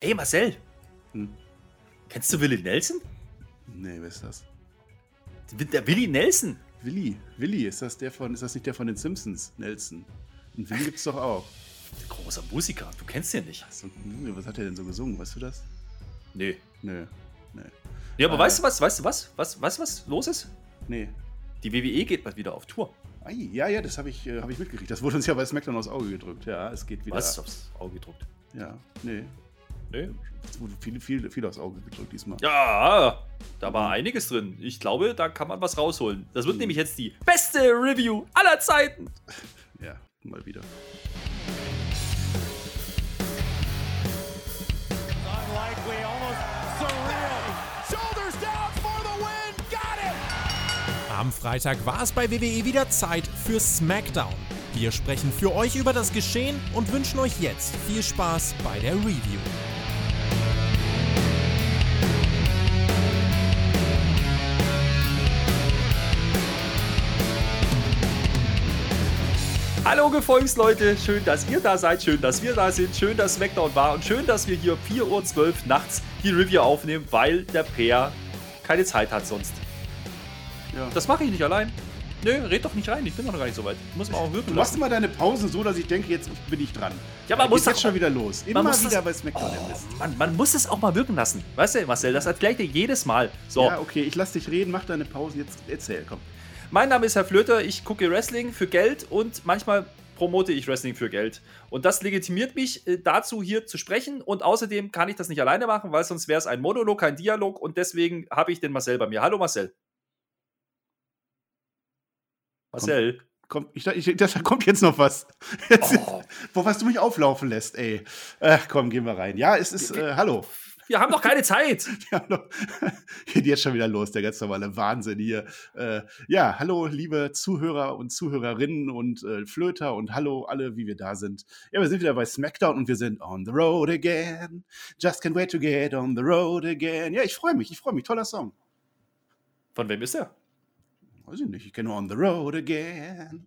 Ey, Marcel. Hm? Kennst du Willi Nelson? Nee, wer ist das? Der Willi Nelson. Willi, Willi, ist das der von, ist das nicht der von den Simpsons, Nelson? Und Willi gibt's doch auch. Großer Musiker, du kennst den nicht. So, was hat er denn so gesungen, weißt du das? Nee. Nö. Nee. Nee, aber äh, weißt du was, weißt du was? was? Weißt du was los ist? Nee. Die WWE geht bald wieder auf Tour. Ai, ja, ja, das habe ich, äh, hab ich mitgekriegt. Das wurde uns ja bei SmackDown aufs Auge gedrückt. Ja, es geht wieder. Was aufs Auge gedrückt? Ja, nee. Nee. Es wurde viel, viel, viel aufs Auge gedrückt diesmal. Ja, da war einiges drin. Ich glaube, da kann man was rausholen. Das wird mhm. nämlich jetzt die beste Review aller Zeiten. Ja, mal wieder. Am Freitag war es bei WWE wieder Zeit für SmackDown. Wir sprechen für euch über das Geschehen und wünschen euch jetzt viel Spaß bei der Review. Hallo Gefolgsleute, schön, dass ihr da seid, schön, dass wir da sind, schön, dass SmackDown war und schön, dass wir hier 4.12 Uhr nachts die Review aufnehmen, weil der Peer keine Zeit hat sonst. Ja. Das mache ich nicht allein. Nö, red doch nicht rein, ich bin noch gar nicht so weit. Muss man auch wirken Du machst immer deine Pausen so, dass ich denke, jetzt bin ich dran. Ja, man muss jetzt schon wieder los. Immer wieder bei SmackDown. Oh, man, man, muss es auch mal wirken lassen. Weißt du, Marcel, das erklärt dir jedes Mal. So. Ja, okay, ich lass dich reden, mach deine Pausen, jetzt erzähl, komm. Mein Name ist Herr Flöter, ich gucke Wrestling für Geld und manchmal promote ich Wrestling für Geld. Und das legitimiert mich äh, dazu, hier zu sprechen. Und außerdem kann ich das nicht alleine machen, weil sonst wäre es ein Monolog, kein Dialog. Und deswegen habe ich den Marcel bei mir. Hallo Marcel. Marcel. Kommt, ich, ich, da kommt jetzt noch was. Jetzt, oh. Boah, was du mich auflaufen lässt, ey. Ach, komm, gehen wir rein. Ja, es ist, äh, hallo. Wir haben doch keine Zeit. geht jetzt schon wieder los, der ganz normale Wahnsinn hier. Äh, ja, hallo, liebe Zuhörer und Zuhörerinnen und äh, Flöter und hallo alle, wie wir da sind. Ja, wir sind wieder bei SmackDown und wir sind on the road again. Just can't wait to get on the road again. Ja, ich freue mich, ich freue mich. Toller Song. Von wem ist er? Weiß ich nicht, ich kenne On the Road Again.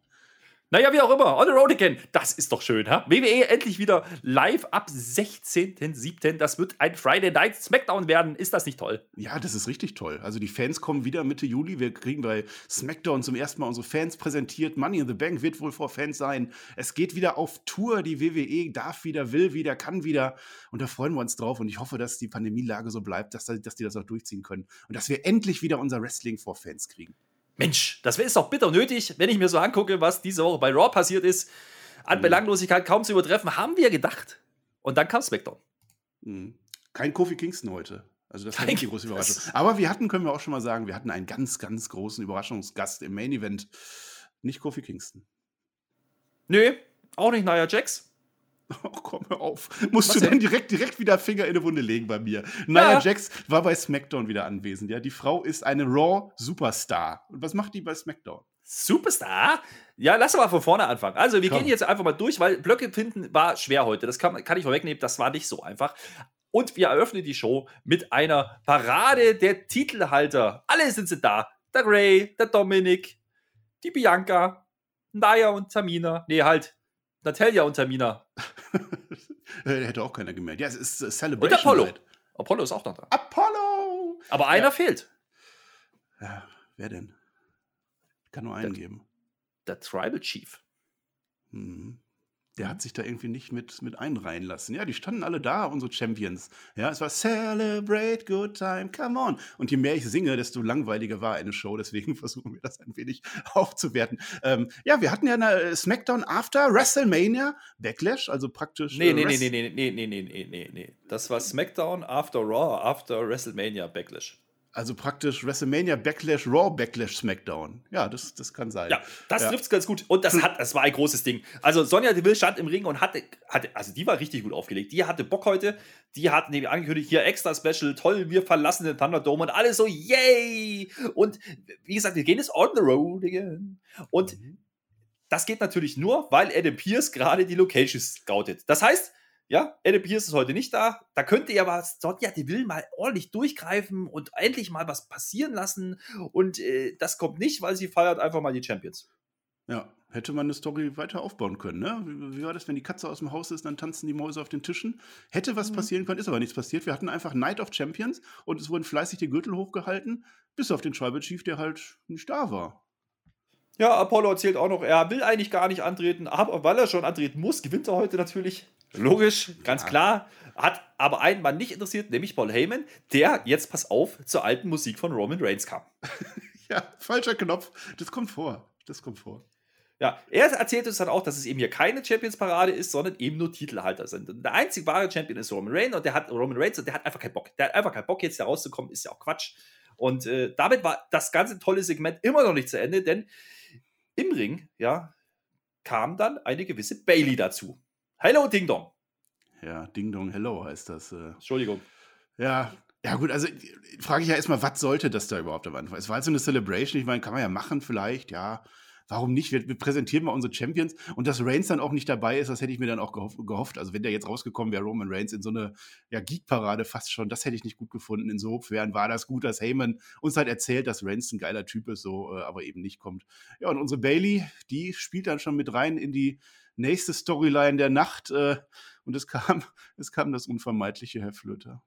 Naja, wie auch immer, On the Road Again. Das ist doch schön, ha? WWE endlich wieder live ab 16.07. Das wird ein Friday Night Smackdown werden. Ist das nicht toll? Ja, das ist richtig toll. Also die Fans kommen wieder Mitte Juli. Wir kriegen bei Smackdown zum ersten Mal unsere Fans präsentiert. Money in the Bank wird wohl vor Fans sein. Es geht wieder auf Tour. Die WWE darf wieder, will wieder, kann wieder. Und da freuen wir uns drauf. Und ich hoffe, dass die Pandemielage so bleibt, dass, dass die das auch durchziehen können. Und dass wir endlich wieder unser Wrestling vor Fans kriegen. Mensch, das ist doch bitter nötig, wenn ich mir so angucke, was diese Woche bei Raw passiert ist. An mhm. Belanglosigkeit kaum zu übertreffen, haben wir gedacht. Und dann kam SmackDown. Mhm. Kein Kofi Kingston heute. Also das war nicht die große Überraschung. Aber wir hatten, können wir auch schon mal sagen, wir hatten einen ganz, ganz großen Überraschungsgast im Main Event. Nicht Kofi Kingston. Nö, auch nicht Nia Jax. Oh, komm hör auf. Musst Was du denn direkt, direkt wieder Finger in die Wunde legen bei mir? Nia ja. Jax war bei SmackDown wieder anwesend. Ja, die Frau ist eine Raw Superstar. Und was macht die bei SmackDown? Superstar? Ja, lass mal von vorne anfangen. Also, wir Komm. gehen jetzt einfach mal durch, weil Blöcke finden war schwer heute. Das kann, kann ich vorwegnehmen, das war nicht so einfach. Und wir eröffnen die Show mit einer Parade der Titelhalter. Alle sind sie da. Der Ray, der Dominik, die Bianca, Naya und Tamina. Nee, halt, Natalia und Tamina. Hätte auch keiner gemerkt. Ja, es ist äh, Celebration. Und Apollo. Night. Apollo ist auch noch da. Apollo! Aber einer ja. fehlt. Ja, wer denn? Ich kann nur einen der, geben. Der Tribal Chief. Mhm der hat sich da irgendwie nicht mit, mit einreihen lassen. Ja, die standen alle da, unsere Champions. Ja, es war Celebrate Good Time, come on. Und je mehr ich singe, desto langweiliger war eine Show. Deswegen versuchen wir das ein wenig aufzuwerten. Ähm, ja, wir hatten ja eine Smackdown After WrestleMania Backlash, also praktisch. Nee, äh, nee, nee, nee, nee, nee, nee, nee, nee, nee. Das war Smackdown After Raw, After WrestleMania Backlash. Also praktisch WrestleMania Backlash, Raw Backlash, SmackDown. Ja, das, das kann sein. Ja, das ja. trifft es ganz gut. Und das hat, das war ein großes Ding. Also Sonja Deville stand im Ring und hatte, hatte, also die war richtig gut aufgelegt. Die hatte Bock heute. Die hat nämlich angekündigt, hier extra Special, toll, wir verlassen den Thunderdome und alle so, yay! Und wie gesagt, wir gehen jetzt on the road again. Und mhm. das geht natürlich nur, weil Adam Pierce gerade die Locations scoutet. Das heißt, ja, Adam Pierce ist heute nicht da. Da könnte ja was, Sonja, die will mal ordentlich durchgreifen und endlich mal was passieren lassen. Und äh, das kommt nicht, weil sie feiert einfach mal die Champions. Ja, hätte man eine Story weiter aufbauen können. Ne? Wie, wie war das, wenn die Katze aus dem Haus ist, dann tanzen die Mäuse auf den Tischen? Hätte was Mhm. passieren können, ist aber nichts passiert. Wir hatten einfach Night of Champions und es wurden fleißig die Gürtel hochgehalten, bis auf den Tribal Chief, der halt nicht da war. Ja, Apollo erzählt auch noch, er will eigentlich gar nicht antreten, aber weil er schon antreten muss, gewinnt er heute natürlich. Logisch, ganz Ja. klar. Hat aber einen Mann nicht interessiert, nämlich Paul Heyman, der, jetzt pass auf, zur alten Musik von Roman Reigns kam. Ja, falscher Knopf. Das kommt vor. Das kommt vor. Ja, er erzählt uns dann auch, dass es eben hier keine Champions-Parade ist, sondern eben nur Titelhalter sind. Und der einzig wahre Champion ist Roman Reigns und der hat Roman Reigns und der hat einfach keinen Bock. Der hat einfach keinen Bock, jetzt da rauszukommen, ist ja auch Quatsch. Und äh, damit war das ganze tolle Segment immer noch nicht zu Ende, denn im Ring, ja, kam dann eine gewisse Bailey dazu. Hello, Ding Dong. Ja, Ding Dong Hello heißt das. Äh. Entschuldigung. Ja, ja gut, also frage ich ja erstmal, was sollte das da überhaupt am Anfang? Es war halt so eine Celebration, ich meine, kann man ja machen vielleicht, ja. Warum nicht? Wir, wir präsentieren mal unsere Champions und dass Reigns dann auch nicht dabei ist, das hätte ich mir dann auch gehoff, gehofft. Also wenn der jetzt rausgekommen wäre, Roman Reigns in so eine ja, Geek-Parade fast schon, das hätte ich nicht gut gefunden. Insofern war das gut, dass Heyman uns halt erzählt, dass Reigns ein geiler Typ ist, so, äh, aber eben nicht kommt. Ja, und unsere Bailey, die spielt dann schon mit rein in die nächste Storyline der Nacht äh, und es kam, es kam das Unvermeidliche, Herr Flöter.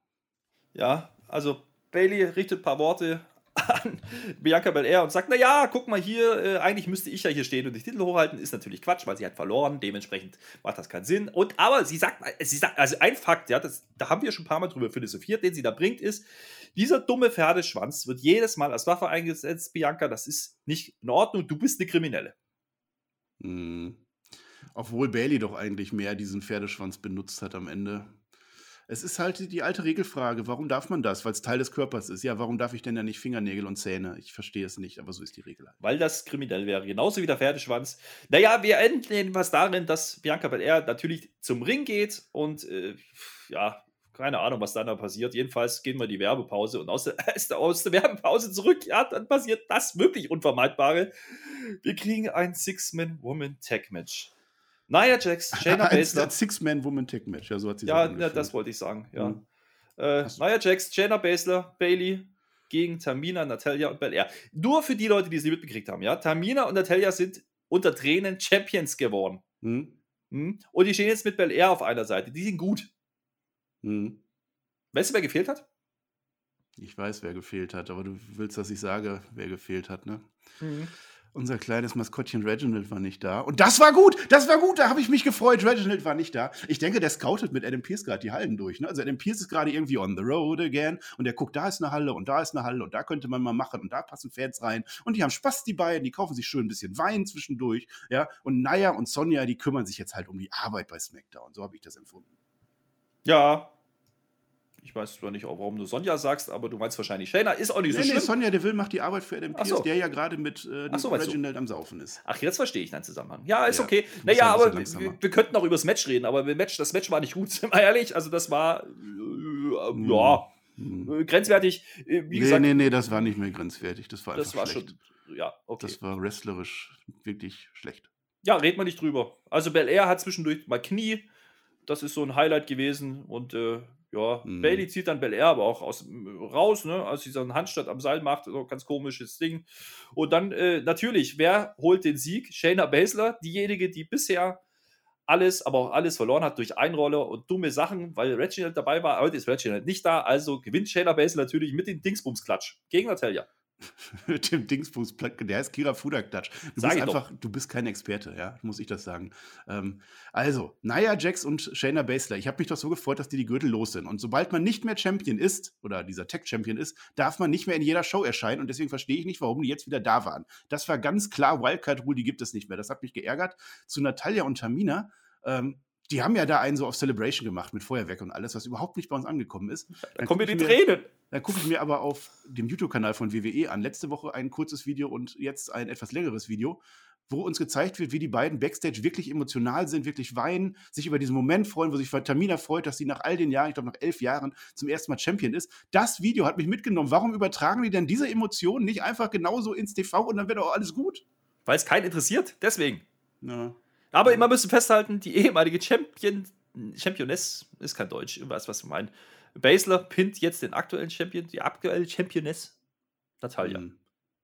Ja, also Bailey richtet ein paar Worte an Bianca Belair und sagt, na ja, guck mal hier, äh, eigentlich müsste ich ja hier stehen und die Titel hochhalten, ist natürlich Quatsch, weil sie hat verloren, dementsprechend macht das keinen Sinn. Und aber sie sagt, sie sagt, also ein Fakt, ja, das, da haben wir schon ein paar Mal drüber philosophiert, den sie da bringt, ist, dieser dumme Pferdeschwanz wird jedes Mal als Waffe eingesetzt, Bianca, das ist nicht in Ordnung, du bist eine Kriminelle. Mhm. Obwohl Bailey doch eigentlich mehr diesen Pferdeschwanz benutzt hat am Ende. Es ist halt die alte Regelfrage, warum darf man das? Weil es Teil des Körpers ist. Ja, warum darf ich denn ja nicht Fingernägel und Zähne? Ich verstehe es nicht, aber so ist die Regel. halt. Weil das kriminell wäre, genauso wie der Pferdeschwanz. Naja, wir enden jedenfalls darin, dass Bianca Belair natürlich zum Ring geht und äh, ja, keine Ahnung, was dann da passiert. Jedenfalls gehen wir in die Werbepause und aus der, aus der Werbepause zurück, ja, dann passiert das wirklich Unvermeidbare. Wir kriegen ein Six-Man-Woman-Tag-Match. Nia Jax, Shayna Baszler. Six-Man-Woman-Tech-Match, ja, so hat sie Ja, ja, das wollte ich sagen, ja. Mhm. Äh, Nia Jax, Shayna Baszler, Bailey gegen Tamina, Natalia und Belair. Nur für die Leute, die es nicht mitbekriegt haben, ja. Tamina und Natalia sind unter Tränen Champions geworden. Hm? Hm? Und die stehen jetzt mit Belair auf einer Seite. Die sind gut. Hm. Weißt du, wer gefehlt hat? Ich weiß, wer gefehlt hat, aber du willst, dass ich sage, wer gefehlt hat, ne? Unser kleines Maskottchen Reginald war nicht da. Und das war gut, das war gut, da habe ich mich gefreut. Reginald war nicht da. Ich denke, der scoutet mit Adam Pierce gerade die Hallen durch. Ne? Also Adam Pierce ist gerade irgendwie on the road again und der guckt, da ist eine Halle und da ist eine Halle und da könnte man mal machen und da passen Fans rein. Und die haben Spaß, die beiden, die kaufen sich schön ein bisschen Wein zwischendurch. Ja? Und Naya und Sonja, die kümmern sich jetzt halt um die Arbeit bei SmackDown. So habe ich das empfunden. Ja. Ich weiß zwar nicht, warum du Sonja sagst, aber du meinst wahrscheinlich Shayna. Ist auch nicht so Nee, nee, schlimm. Sonja Deville macht die Arbeit für Adam Pierce, so. der ja gerade mit äh, so? Reginald am Saufen ist. Ach, jetzt verstehe ich deinen Zusammenhang. Ja, ist Ja, okay. Naja, aber wir, wir könnten auch über das Match reden, aber das Match, das Match war nicht gut, sind wir ehrlich. Also, das war, äh, Hm. ja, Hm. äh, grenzwertig. Äh, Wie nee, gesagt, nee, nee, das war nicht mehr grenzwertig. Das war einfach das war schlecht. schon, ja, okay. Das war wrestlerisch wirklich schlecht. Ja, reden wir nicht drüber. Also Bel Air hat zwischendurch mal Knie. Das ist so ein Highlight gewesen. Und äh, ja, Mhm. Bailey zieht dann Bel Air aber auch aus, raus, ne? Als sie so einen Handstand am Seil macht. So ein ganz komisches Ding. Und dann äh, natürlich, wer holt den Sieg? Shayna Baszler, diejenige, die bisher alles, aber auch alles verloren hat durch Einroller und dumme Sachen, weil Reginald dabei war. Heute ist Reginald nicht da, also gewinnt Shayna Baszler natürlich mit dem Dingsbums-Klatsch gegen Natalia. Mit dem Dingsbums, der heißt Kira Fudak-Klatsch. Du Sag bist ich doch. einfach, du bist kein Experte, ja, muss ich das sagen. Ähm, also, Nia Jax und Shayna Baszler, ich habe mich doch so gefreut, dass die die Gürtel los sind. Und sobald man nicht mehr Champion ist, oder dieser Tech-Champion ist, darf man nicht mehr in jeder Show erscheinen. Und deswegen verstehe ich nicht, warum die jetzt wieder da waren. Das war ganz klar Wildcard-Rule, die gibt es nicht mehr. Das hat mich geärgert. Zu Natalia und Tamina, ähm, die haben ja da einen so auf Celebration gemacht mit Feuerwerk und alles, was überhaupt nicht bei uns angekommen ist. Da Dann kommen mir die Tränen. Dann gucke ich mir aber auf dem YouTube-Kanal von WWE an. Letzte Woche ein kurzes Video und jetzt ein etwas längeres Video, wo uns gezeigt wird, wie die beiden Backstage wirklich emotional sind, wirklich weinen, sich über diesen Moment freuen, wo sich Tamina freut, dass sie nach all den Jahren, ich glaube nach elf Jahren, zum ersten Mal Champion ist. Das Video hat mich mitgenommen. Warum übertragen die denn diese Emotionen nicht einfach genauso ins TV und dann wird auch alles gut? Weil es keinen interessiert. Deswegen. Ja. Aber immer müssen festhalten, die ehemalige Champion, Championess ist kein Deutsch, ich weiß, was du meinst. Basler pinnt jetzt den aktuellen Champion, die aktuelle Championess, Natalia. Hm.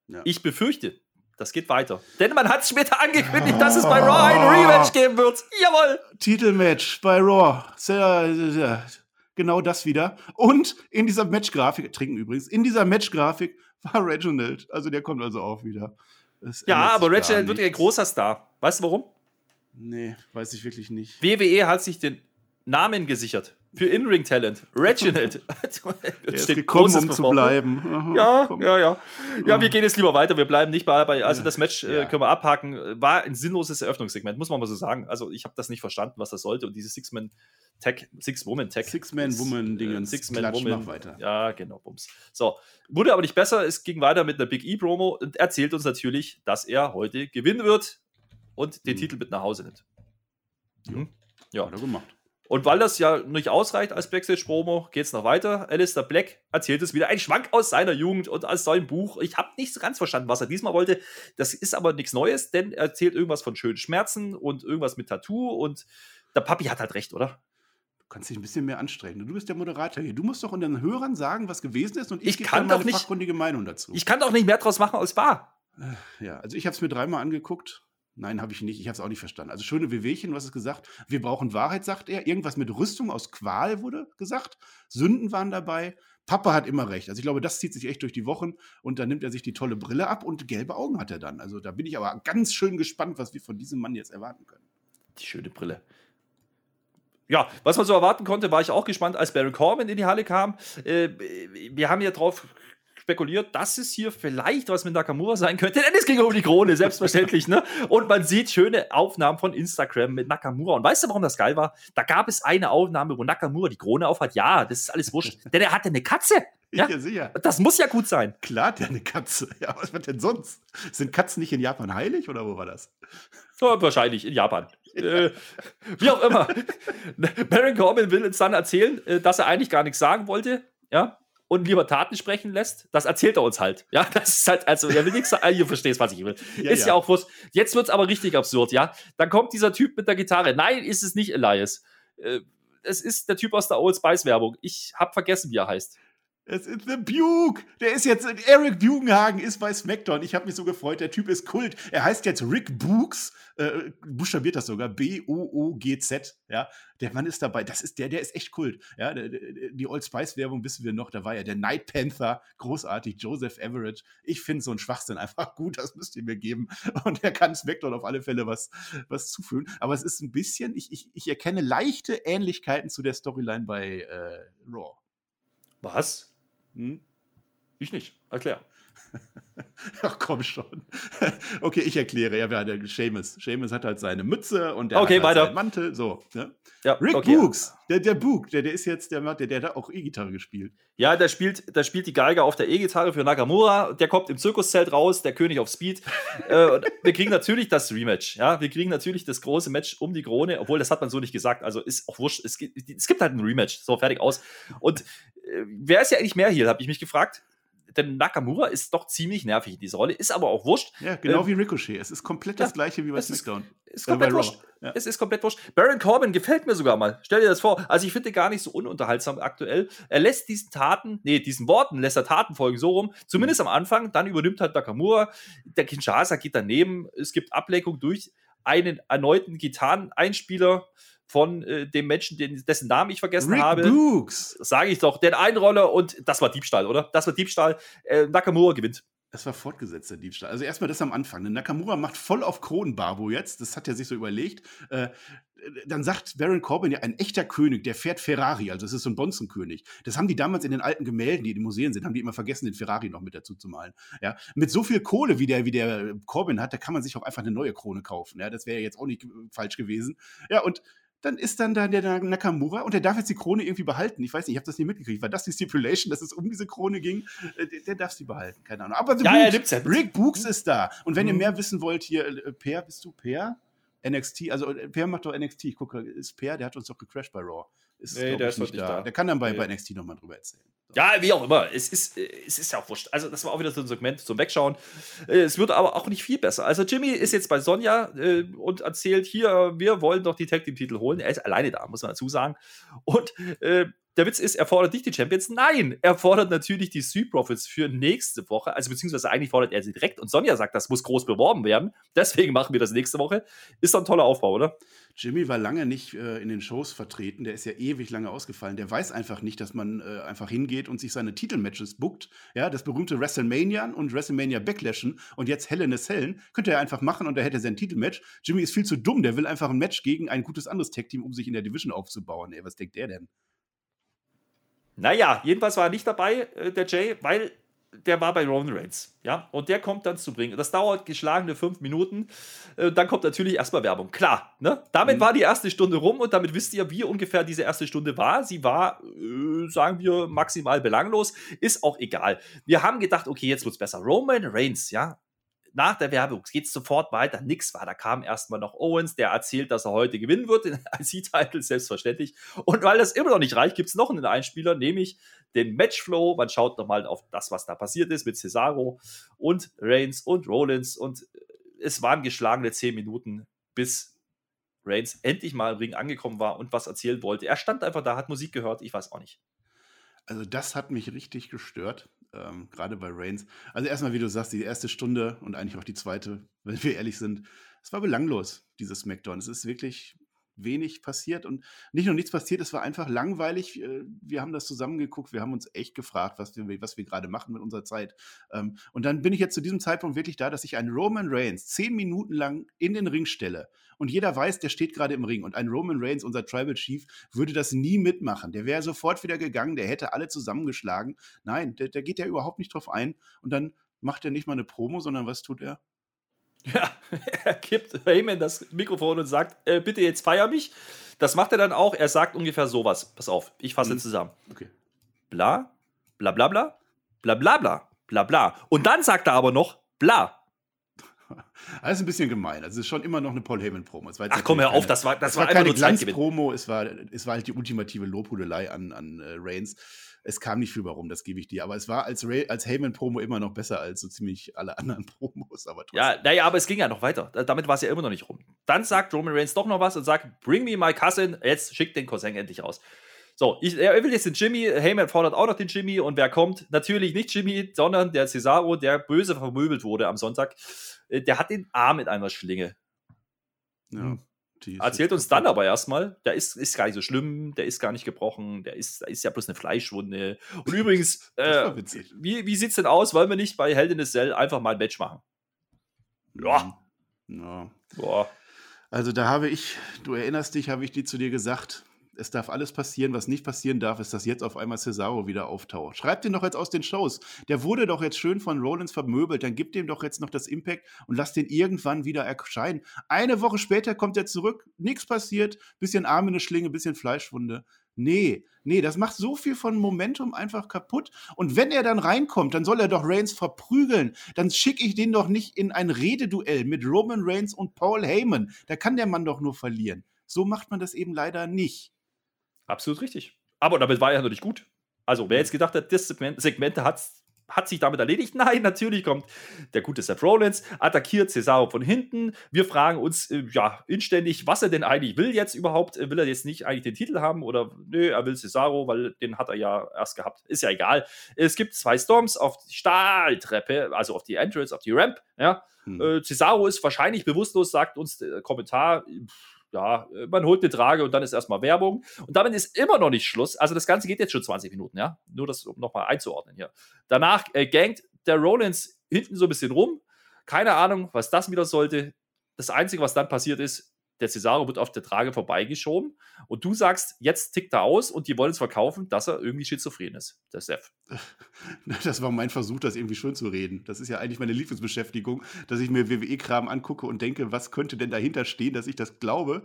Ja. Ich befürchte, das geht weiter. Denn man hat später angekündigt, dass es bei Raw ein Rematch geben wird. Jawohl! Titelmatch bei Raw. Sehr, sehr, genau das wieder. Und in dieser Matchgrafik, trinken übrigens, in dieser Matchgrafik war Reginald. Also der kommt also auch wieder. Das ja, aber Reginald wird ja ein großer Star. Weißt du warum? Nee, weiß ich wirklich nicht. WWE hat sich den Namen gesichert. Für In-Ring-Talent. Reginald. er ist gekommen, um zu bleiben. Ja, ja, ja. Ja, wir gehen jetzt lieber weiter. Wir bleiben nicht bei, also das Match äh, können wir abhaken. War ein sinnloses Eröffnungssegment, muss man mal so sagen. Also ich habe das nicht verstanden, was das sollte. Und dieses Six-Man-Tag, Six-Woman-Tag. Six-Man-Woman-Dingens. Six-Man-Woman. weiter. Ja, genau, Bums. So, wurde aber nicht besser. Es ging weiter mit einer Big E-Promo und erzählt uns natürlich, dass er heute gewinnen wird und den mhm. Titel mit nach Hause nimmt. Mhm. Ja. Hat er gemacht. Und weil das ja nicht ausreicht als Backstage-Promo, geht es noch weiter. Alistair Black erzählt es wieder. Ein Schwank aus seiner Jugend und aus seinem Buch. Ich habe nicht so ganz verstanden, was er diesmal wollte. Das ist aber nichts Neues, denn er erzählt irgendwas von schönen Schmerzen und irgendwas mit Tattoo. Und der Papi hat halt recht, oder? Du kannst dich ein bisschen mehr anstrengen. Du bist der Moderator hier. Du musst doch den Hörern sagen, was gewesen ist. Und ich, ich kann doch nicht, fachkundige Meinung dazu. Ich kann doch nicht mehr draus machen als wahr. Äh, ja, also ich habe es mir dreimal angeguckt. Nein, habe ich nicht. Ich habe es auch nicht verstanden. Also schöne Wehwehchen, was ist gesagt? Wir brauchen Wahrheit, sagt er. Irgendwas mit Rüstung aus Qual wurde gesagt. Sünden waren dabei. Papa hat immer recht. Also ich glaube, das zieht sich echt durch die Wochen und dann nimmt er sich die tolle Brille ab und gelbe Augen hat er dann. Also da bin ich aber ganz schön gespannt, was wir von diesem Mann jetzt erwarten können. Die schöne Brille. Ja, was man so erwarten konnte, war ich auch gespannt, als Baron Corbin in die Halle kam. Äh, wir haben ja drauf spekuliert, dass es hier vielleicht was mit Nakamura sein könnte, denn es ging um die Krone, selbstverständlich, ne? Und man sieht schöne Aufnahmen von Instagram mit Nakamura. Und weißt du, warum das geil war? Da gab es eine Aufnahme, wo Nakamura die Krone aufhat. Ja, das ist alles wurscht. denn er hatte eine Katze. Ja, ja, sicher. Das muss ja gut sein. Klar, der eine Katze. Ja, was wird denn sonst? Sind Katzen nicht in Japan heilig oder wo war das? Ja, wahrscheinlich in Japan. äh, wie auch immer. Baron Corbin will uns dann erzählen, äh, dass er eigentlich gar nichts sagen wollte. Ja, und lieber Taten sprechen lässt, das erzählt er uns halt. Ja, das ist halt, also, er will nichts sagen, ihr versteht, was ich will. Ja, ist ja. ja auch wurscht. Jetzt wird es aber richtig absurd, ja. Dann kommt dieser Typ mit der Gitarre. Nein, ist es nicht Elias. Äh, es ist der Typ aus der Old Spice Werbung. Ich habe vergessen, wie er heißt. Es ist The Buke. Der ist jetzt, Eric Bugenhagen ist bei SmackDown. Ich habe mich so gefreut. Der Typ ist Kult. Er heißt jetzt Rick Books. Äh, buchstabiert das sogar. B-O-O-G-Z. Ja, der Mann ist dabei. Das ist der, der ist echt Kult. Ja, die Old Spice Werbung wissen wir noch. Da war ja der Night Panther. Großartig. Joseph Everett. Ich finde so einen Schwachsinn einfach gut. Das müsst ihr mir geben. Und er kann SmackDown auf alle Fälle was, was zufügen. Aber es ist ein bisschen, ich, ich, ich erkenne leichte Ähnlichkeiten zu der Storyline bei äh, Raw. Was? Hm? Ich nicht. Erklär. Ach komm schon. okay, ich erkläre. Ja, wer der Seamus. Seamus hat halt seine Mütze und der okay, hat halt seinen Mantel. So. Ne? Ja, Rick okay. Books, der, der Book, der, der ist jetzt, der, der, der hat auch E-Gitarre gespielt. Ja, der spielt, der spielt die Geige auf der E-Gitarre für Nakamura. Der kommt im Zirkuszelt raus, der König auf Speed. äh, wir kriegen natürlich das Rematch. Ja, wir kriegen natürlich das große Match um die Krone, obwohl das hat man so nicht gesagt. Also ist auch wurscht. Es gibt, es gibt halt ein Rematch. So, fertig aus. Und äh, wer ist ja eigentlich mehr hier, habe ich mich gefragt denn Nakamura ist doch ziemlich nervig in dieser Rolle, ist aber auch wurscht. Ja, genau ähm, wie Ricochet. Es ist komplett das ja, gleiche wie bei SmackDown. Ist, ist komplett wurscht. Ja. Es ist komplett wurscht. Baron Corbin gefällt mir sogar mal. Stell dir das vor. Also ich finde gar nicht so ununterhaltsam aktuell. Er lässt diesen Taten, nee, diesen Worten lässt er Taten folgen, so rum. Zumindest am Anfang. Dann übernimmt halt Nakamura. Der Kinshasa geht daneben. Es gibt Ablenkung durch einen erneuten Gitarreneinspieler von äh, dem Menschen, den, dessen Namen ich vergessen Rick habe. Books. Sage ich doch, den Einroller und das war Diebstahl, oder? Das war Diebstahl. Äh, Nakamura gewinnt. Das war fortgesetzter Diebstahl. Also erstmal das am Anfang. Nakamura macht voll auf Kronenbarbo jetzt. Das hat er sich so überlegt. Äh, dann sagt Baron Corbin ja, ein echter König, der fährt Ferrari. Also das ist so ein Bonzenkönig. Das haben die damals in den alten Gemälden, die in den Museen sind, haben die immer vergessen, den Ferrari noch mit dazu zu malen. Ja? Mit so viel Kohle, wie der, wie der Corbin hat, da kann man sich auch einfach eine neue Krone kaufen. Ja? Das wäre jetzt auch nicht falsch gewesen. Ja, und dann ist dann da der Nakamura und der darf jetzt die Krone irgendwie behalten. Ich weiß nicht, ich habe das nicht mitgekriegt. War das die Stipulation, dass es um diese Krone ging? Äh, der, der darf sie behalten, keine Ahnung. Aber ja, nimmt's ja. Rick Books ist da. Und wenn mhm. ihr mehr wissen wollt, hier, äh, Per, bist du Per? NXT, also äh, Per macht doch NXT. Ich gucke, ist Per, der hat uns doch gecrashed bei Raw. Ist, nee, der ist nicht da. da. Der kann dann bei, nee. bei NXT nochmal drüber erzählen. Ja, wie auch immer. Es ist, es ist ja auch wurscht. Also, das war auch wieder so ein Segment zum Wegschauen. Äh, es wird aber auch nicht viel besser. Also, Jimmy ist jetzt bei Sonja äh, und erzählt: Hier, wir wollen doch die Tag Team-Titel holen. Er ist alleine da, muss man dazu sagen. Und äh, der Witz ist, er fordert nicht die Champions. Nein, er fordert natürlich die Street Profits für nächste Woche. Also beziehungsweise eigentlich fordert er sie direkt. Und Sonja sagt, das muss groß beworben werden. Deswegen machen wir das nächste Woche. Ist doch ein toller Aufbau, oder? Jimmy war lange nicht äh, in den Shows vertreten. Der ist ja ewig lange ausgefallen. Der weiß einfach nicht, dass man äh, einfach hingeht und sich seine Titelmatches bookt. Ja, das berühmte WrestleMania und WrestleMania Backlashen und jetzt Hell in a Cellen könnte er einfach machen und er hätte sein Titelmatch. Jimmy ist viel zu dumm. Der will einfach ein Match gegen ein gutes anderes Tag-Team, um sich in der Division aufzubauen. Ey, was denkt der denn? Naja, jedenfalls war er nicht dabei, äh, der Jay, weil der war bei Roman Reigns. Ja, und der kommt dann zu bringen. Das dauert geschlagene fünf Minuten. Äh, dann kommt natürlich erstmal Werbung. Klar, ne? Damit mhm. war die erste Stunde rum und damit wisst ihr, wie ungefähr diese erste Stunde war. Sie war, äh, sagen wir, maximal belanglos. Ist auch egal. Wir haben gedacht, okay, jetzt wird's besser. Roman Reigns, ja, nach der Werbung geht es sofort weiter. Nix war. Da kam erstmal noch Owens, der erzählt, dass er heute gewinnen wird, den IC-Title, selbstverständlich. Und weil das immer noch nicht reicht, gibt es noch einen Einspieler, nämlich den Matchflow. Man schaut nochmal auf das, was da passiert ist mit Cesaro und Reigns und Rollins. Und es waren geschlagene zehn Minuten, bis Reigns endlich mal im Ring angekommen war und was erzählen wollte. Er stand einfach da, hat Musik gehört, ich weiß auch nicht. Also das hat mich richtig gestört ähm, gerade bei Reigns. Also erstmal, wie du sagst, die erste Stunde und eigentlich auch die zweite, wenn wir ehrlich sind, es war belanglos, dieses Smackdown. Es ist wirklich wenig passiert und nicht nur nichts passiert, es war einfach langweilig. Äh, wir haben das zusammengeguckt, wir haben uns echt gefragt, was wir, was wir gerade machen mit unserer Zeit. Ähm, und dann bin ich jetzt zu diesem Zeitpunkt wirklich da, dass ich einen Roman Reigns zehn Minuten lang in den Ring stelle und jeder weiß, der steht gerade im Ring und ein Roman Reigns, unser Tribal Chief, würde das nie mitmachen. Der wäre sofort wieder gegangen, der hätte alle zusammengeschlagen. Nein, der geht ja überhaupt nicht drauf ein und dann macht er nicht mal eine Promo, sondern was tut er? Ja, er gibt Heyman das Mikrofon und sagt, äh, bitte jetzt feier mich. Das macht er dann auch. Er sagt ungefähr sowas. Pass auf, ich fasse mhm. zusammen. Okay. Bla, bla, bla, bla, bla, bla, bla, bla, bla. Und dann sagt er aber noch bla. Das ist ein bisschen gemein. Also es ist schon immer noch eine Paul Heyman-Promo. Ach komm, hör auf, das war, das war, war keine Glanz-Promo, es war, es war halt die ultimative Lobhudelei an, an äh, Reigns es kam nicht viel warum, das gebe ich dir. Aber es war als, Ray, als Heyman-Promo immer noch besser als so ziemlich alle anderen Promos. Aber ja, naja, aber es ging ja noch weiter. Damit war es ja immer noch nicht rum. Dann sagt Roman Reigns doch noch was und sagt: Bring me my cousin, jetzt schickt den Cousin endlich raus. So, ich, er will jetzt den Jimmy. Heyman fordert auch noch den Jimmy. Und wer kommt? Natürlich nicht Jimmy, sondern der Cesaro, der böse vermöbelt wurde am Sonntag. Äh, der hat den Arm in einer Schlinge. Ja. Hm. Erzählt uns dann aber erstmal, der ist, ist gar nicht so schlimm, der ist gar nicht gebrochen, der ist, ist ja bloß eine Fleischwunde. Und übrigens, äh, wie, wie sieht's denn aus? Wollen wir nicht bei Heldin des Cell einfach mal ein Match machen? Ja. ja. Boah. Also da habe ich, du erinnerst dich, habe ich die zu dir gesagt, es darf alles passieren. Was nicht passieren darf, ist, dass jetzt auf einmal Cesaro wieder auftaucht. Schreibt den doch jetzt aus den Shows. Der wurde doch jetzt schön von Rollins vermöbelt. Dann gibt dem doch jetzt noch das Impact und lasst den irgendwann wieder erscheinen. Eine Woche später kommt er zurück. Nichts passiert. Bisschen Arm in eine Schlinge, bisschen Fleischwunde. Nee, nee, das macht so viel von Momentum einfach kaputt. Und wenn er dann reinkommt, dann soll er doch Reigns verprügeln. Dann schicke ich den doch nicht in ein Rededuell mit Roman Reigns und Paul Heyman. Da kann der Mann doch nur verlieren. So macht man das eben leider nicht. Absolut richtig. Aber damit war er natürlich gut. Also, wer jetzt gedacht hat, das Segment, Segmente hat, hat sich damit erledigt? Nein, natürlich kommt der gute Seth Rollins, attackiert Cesaro von hinten. Wir fragen uns äh, ja inständig, was er denn eigentlich will jetzt überhaupt. Will er jetzt nicht eigentlich den Titel haben oder nö, er will Cesaro, weil den hat er ja erst gehabt. Ist ja egal. Es gibt zwei Storms auf die Stahltreppe, also auf die Entrance, auf die Ramp. Ja. Hm. Äh, Cesaro ist wahrscheinlich bewusstlos, sagt uns der Kommentar. Pff, ja, äh, man holt eine Trage und dann ist erstmal Werbung. Und damit ist immer noch nicht Schluss. Also das Ganze geht jetzt schon 20 Minuten, ja. Nur das, um nochmal einzuordnen hier. Danach äh, gangt der Rollins hinten so ein bisschen rum. Keine Ahnung, was das wieder sollte. Das Einzige, was dann passiert ist, der Cesaro wird auf der Trage vorbeigeschoben und du sagst, jetzt tickt er aus und die wollen es verkaufen, dass er irgendwie schizophren ist, der Seth. Das war mein Versuch, das irgendwie schön zu reden. Das ist ja eigentlich meine Lieblingsbeschäftigung, dass ich mir WWE-Kram angucke und denke, was könnte denn dahinter stehen, dass ich das glaube.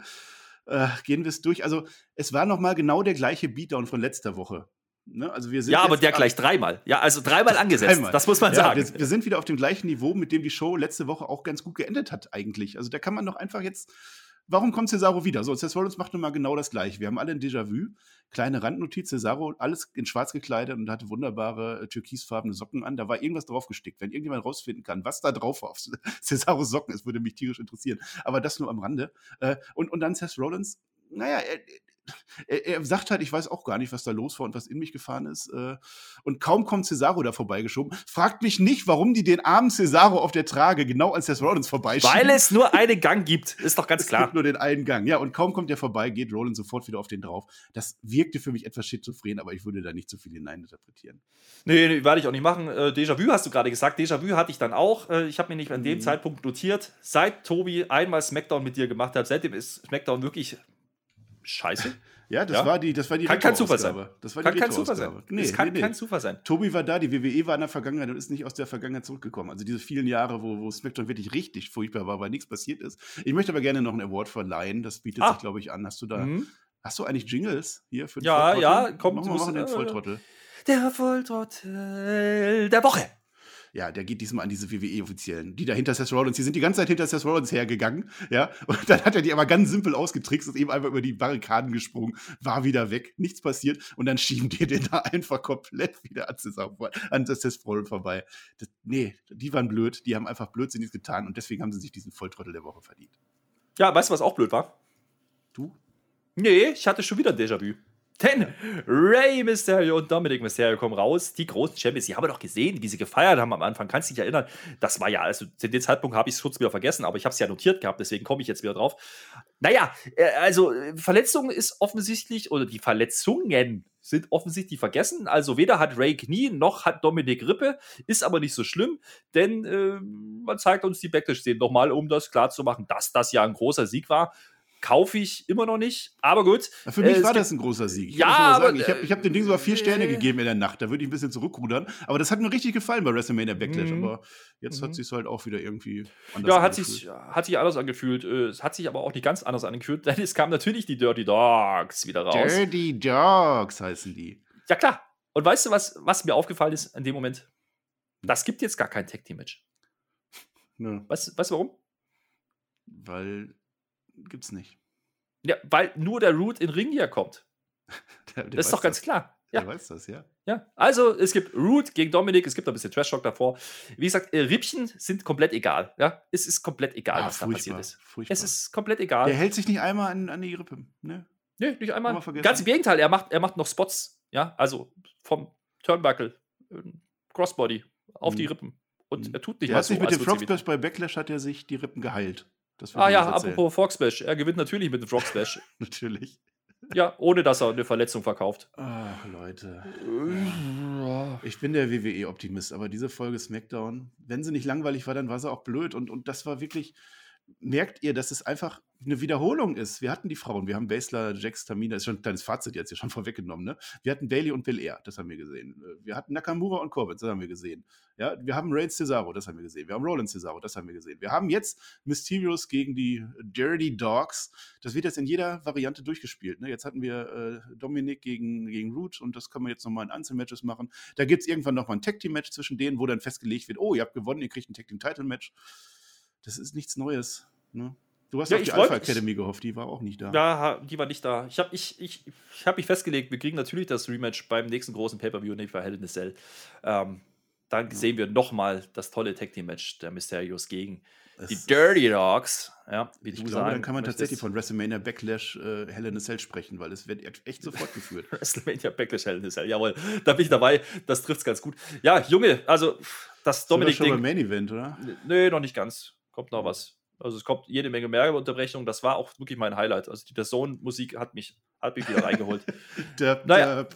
Äh, gehen wir es durch. Also, es war nochmal genau der gleiche Beatdown von letzter Woche. Ne? Also wir sind ja, aber der gleich dreimal. Ja, also dreimal angesetzt. Dreimal. Das muss man ja, sagen. Wir, wir, sind wieder auf dem gleichen Niveau, mit dem die Show letzte Woche auch ganz gut geendet hat, eigentlich. Also da kann man doch einfach jetzt Warum kommt Cesaro wieder? So, Seth Rollins macht nun mal genau das gleiche. Wir haben alle ein Déjà-vu. Kleine Randnotiz: Cesaro, alles in schwarz gekleidet und hatte wunderbare äh, türkisfarbene Socken an. Da war irgendwas draufgestickt. Wenn irgendjemand rausfinden kann, was da drauf auf Cesaro Socken, es würde mich tierisch interessieren. Aber das nur am Rande. Äh, und, und dann Seth Rollins, naja, er, er, sagt halt, ich weiß auch gar nicht, was da los war und was in mich gefahren ist. Äh, und kaum kommt Cesaro da vorbeigeschoben. Fragt mich nicht, warum die den armen Cesaro auf der Trage genau als Seth Rollins vorbeischieben. Weil es nur einen Gang gibt, ist doch ganz es klar. Gibt nur den einen Gang, ja. Und kaum kommt der vorbei, geht Rollins sofort wieder auf den drauf. Das wirkte für mich etwas schizophren, aber ich würde da nicht zu viel hineininterpretieren. Nee, nee werde ich auch nicht machen. Äh, Déjà-vu hast du gerade gesagt. Déjà-vu hatte ich dann auch. Äh, ich habe mir nicht an dem mhm. Zeitpunkt notiert. Seit Tobi einmal Smackdown mit dir gemacht hat, seitdem ist Smackdown wirklich scheiße. Ja, das ja? war die, das war die Kann kein Zufall sein. Das war kann kein Zufall sein. Nee, es kann nee, nee. kein Zufall sein. Tobi war da, die WWE war in der Vergangenheit und ist nicht aus der Vergangenheit zurückgekommen. Also diese vielen Jahre, wo, wo SmackDown wirklich richtig furchtbar war, weil nichts passiert ist. Ich möchte aber gerne noch einen Award verleihen. Das bietet ah. sich, glaube ich, an. Hast du da, mhm. hast du eigentlich Jingles hier für den Ja, Volltrottel? ja, kommt. Machen wir mal den Volltrottel. Der Volltrottel der Woche ja, der geht diesmal an diese WWE-Offiziellen, die da hinter Seth Rollins, die sind die ganze Zeit hinter Seth Rollins hergegangen, ja, und dann hat er die aber ganz simpel ausgetrickst, ist eben einfach über die Barrikaden gesprungen, war wieder weg, nichts passiert und dann schieben die den da einfach komplett wieder an Seth, an Seth Rollins vorbei. Das, nee, die waren blöd, die haben einfach blödsinnig getan und deswegen haben sie sich diesen Volltrottel der Woche verdient. Ja, weißt du, was auch blöd war? Du? Nee, ich hatte schon wieder Déjà-vu. Denn Ray Mysterio und Dominic Mysterio kommen raus, die großen Champions. Die haben wir doch gesehen, wie sie gefeiert haben am Anfang. Kannst du dich erinnern? Das war ja, also zu dem Zeitpunkt habe ich es kurz wieder vergessen, aber ich habe es ja notiert gehabt, deswegen komme ich jetzt wieder drauf. Naja, äh, also Verletzung ist offensichtlich, oder die Verletzungen sind offensichtlich vergessen. Also weder hat Ray Knie noch hat Dominic Rippe, ist aber nicht so schlimm, denn äh, man zeigt uns die Backlash-Szenen nochmal, um das klarzumachen, dass das ja ein großer Sieg war kaufe ich immer noch nicht. Aber gut. Für mich äh, war das ein großer Sieg. Ich ja, aber, ich habe hab dem Ding sogar vier Sterne äh, gegeben in der Nacht. Da würde ich ein bisschen zurückrudern. Aber das hat mir richtig gefallen bei WrestleMania Backlash. Mhm. Aber jetzt hat mhm. sich halt auch wieder irgendwie anders Ja, hat sich, hat sich anders angefühlt. Äh, es hat sich aber auch nicht ganz anders angefühlt, denn es kamen natürlich die Dirty Dogs wieder raus. Dirty Dogs heißen die. Ja, klar. Und weißt du, was, was mir aufgefallen ist in dem Moment? Das gibt jetzt gar kein Tag-Team-Match. Ne. Weißt, weißt du warum? Weil gibt's nicht. Ja, weil nur der Root in Ring hier kommt. der, der das ist doch ganz das. klar. Ja. Der weiß das, ja. Ja, also es gibt Root gegen Dominik, es gibt ein bisschen Trash-Talk davor. Wie gesagt, äh, Rippchen sind komplett egal. Ja, es ist komplett egal, ah, was da passiert ist. Furchtbar. Es ist komplett egal. Der hält sich nicht einmal an, an die Rippe, ne? Nee, nicht einmal. Ganz im Gegenteil, er macht, er macht noch Spots, ja, also vom Turnbuckle, Crossbody auf mhm. die Rippen. Und mhm. er tut nicht er hat sich so, mit dem Frog bei Backlash hat er sich die Rippen geheilt ah ja, apropos Frog Splash. Er gewinnt natürlich mit dem Frog Splash. natürlich. Ja, ohne dass er eine Verletzung verkauft. Ach, Leute. Ich bin der WWE-Optimist, aber diese Folge SmackDown, wenn sie nicht langweilig war, dann war sie auch blöd. Und, und das war wirklich, merkt ihr, dass es einfach eine Wiederholung ist. Wir hatten die Frauen, wir haben Basler, Jax, Tamina, ist schon ein kleines Fazit jetzt hier schon vorweggenommen, ne? Wir hatten Bailey und Bill Air, das haben wir gesehen. Wir hatten Nakamura und Corbett, das haben wir gesehen. Ja, wir haben Reigns Cesaro, das haben wir gesehen. Wir haben Roland Cesaro, das haben wir gesehen. Wir haben jetzt Mysterios gegen die Dirty Dogs. Das wird jetzt in jeder Variante durchgespielt. Ne? Jetzt hatten wir äh, Dominik gegen, gegen Root und das können wir jetzt nochmal in Einzelmatches machen. Da gibt es irgendwann nochmal ein Tag-Team-Match zwischen denen, wo dann festgelegt wird, oh, ihr habt gewonnen, ihr kriegt ein Tag-Team-Title-Match das ist nichts Neues. Ne? Du hast ja, auf die Alpha Academy gehofft, die war auch nicht da. Ja, die war nicht da. Ich habe ich, ich, ich hab mich festgelegt, wir kriegen natürlich das Rematch beim nächsten großen Pay-Per-View, nämlich bei Hell in a Cell. Ähm, dann ja. sehen wir nochmal das tolle Tag Team Match der Mysterios gegen es die Dirty Dogs. Ja, wie ich du glaube, dann kann man möchtest. tatsächlich von WrestleMania Backlash äh, Hell in a Cell sprechen, weil es wird echt sofort geführt. WrestleMania Backlash Hell in a Cell, jawohl. Da bin ich dabei. Das trifft es ganz gut. Ja, Junge, also das Dominik. Das schon beim Main Event, oder? Nee, noch nicht ganz kommt noch was. Also es kommt jede Menge mehr Unterbrechungen. Das war auch wirklich mein Highlight. Also die Person-Musik hat mich, hat mich wieder reingeholt. naja.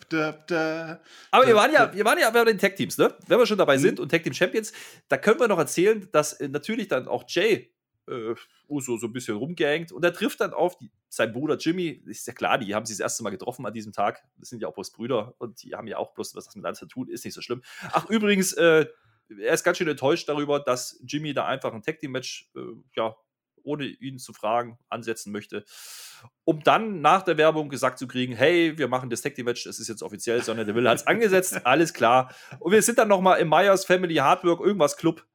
Aber wir waren ja, wir waren ja bei den Tech-Teams, ne? Wenn wir schon dabei mhm. sind und Tech-Team Champions, da können wir noch erzählen, dass äh, natürlich dann auch Jay äh, Uso so ein bisschen rumgehängt und er trifft dann auf die, seinen Bruder Jimmy. Ist ja klar, die haben sich das erste Mal getroffen an diesem Tag. Das sind ja auch bloß Brüder und die haben ja auch bloß was das miteinander zu tun, ist nicht so schlimm. Ach, übrigens, äh, er ist ganz schön enttäuscht darüber, dass Jimmy da einfach ein Tag Team Match, äh, ja, ohne ihn zu fragen, ansetzen möchte. Um dann nach der Werbung gesagt zu kriegen, hey, wir machen das Tag Team Match, es ist jetzt offiziell, sondern der Will hat es angesetzt, alles klar. Und wir sind dann nochmal im Myers Family Hardwork irgendwas Club.